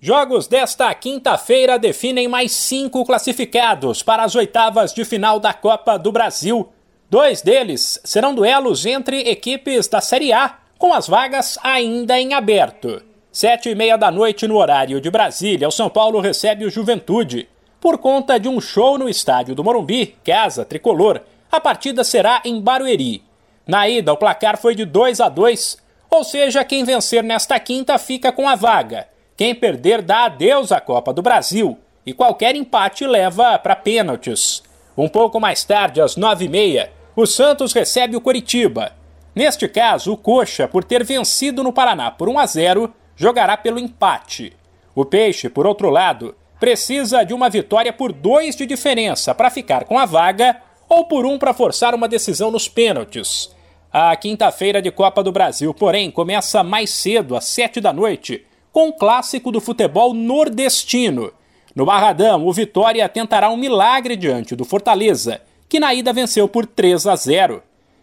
Jogos desta quinta-feira definem mais cinco classificados para as oitavas de final da Copa do Brasil. Dois deles serão duelos entre equipes da Série A, com as vagas ainda em aberto. Sete e meia da noite no horário de Brasília, o São Paulo recebe o Juventude. Por conta de um show no estádio do Morumbi, casa tricolor, a partida será em Barueri. Na ida, o placar foi de 2 a 2, ou seja, quem vencer nesta quinta fica com a vaga. Quem perder dá adeus à Copa do Brasil e qualquer empate leva para pênaltis. Um pouco mais tarde, às nove e meia, o Santos recebe o Coritiba. Neste caso, o Coxa, por ter vencido no Paraná por 1 a 0, jogará pelo empate. O Peixe, por outro lado, precisa de uma vitória por dois de diferença para ficar com a vaga ou por um para forçar uma decisão nos pênaltis. A quinta-feira de Copa do Brasil, porém, começa mais cedo, às sete da noite, com clássico do futebol nordestino. No Barradão, o Vitória tentará um milagre diante do Fortaleza, que na ida venceu por 3 a 0.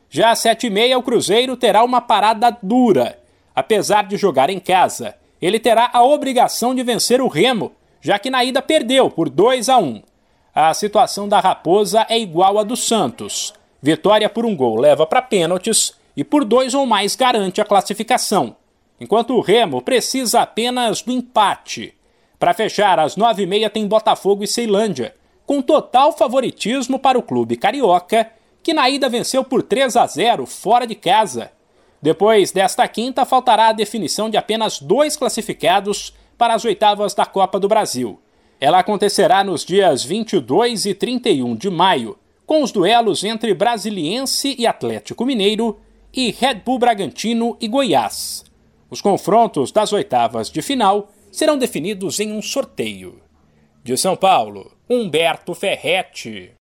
Já às 7h30, o Cruzeiro terá uma parada dura. Apesar de jogar em casa, ele terá a obrigação de vencer o Remo, já que na ida perdeu por 2 a 1. A situação da Raposa é igual à do Santos. Vitória por um gol leva para pênaltis e por dois ou mais garante a classificação enquanto o Remo precisa apenas do empate. Para fechar, às nove e meia tem Botafogo e Ceilândia, com total favoritismo para o clube carioca, que na ida venceu por 3 a 0 fora de casa. Depois desta quinta, faltará a definição de apenas dois classificados para as oitavas da Copa do Brasil. Ela acontecerá nos dias 22 e 31 de maio, com os duelos entre Brasiliense e Atlético Mineiro e Red Bull Bragantino e Goiás. Os confrontos das oitavas de final serão definidos em um sorteio. De São Paulo, Humberto Ferretti.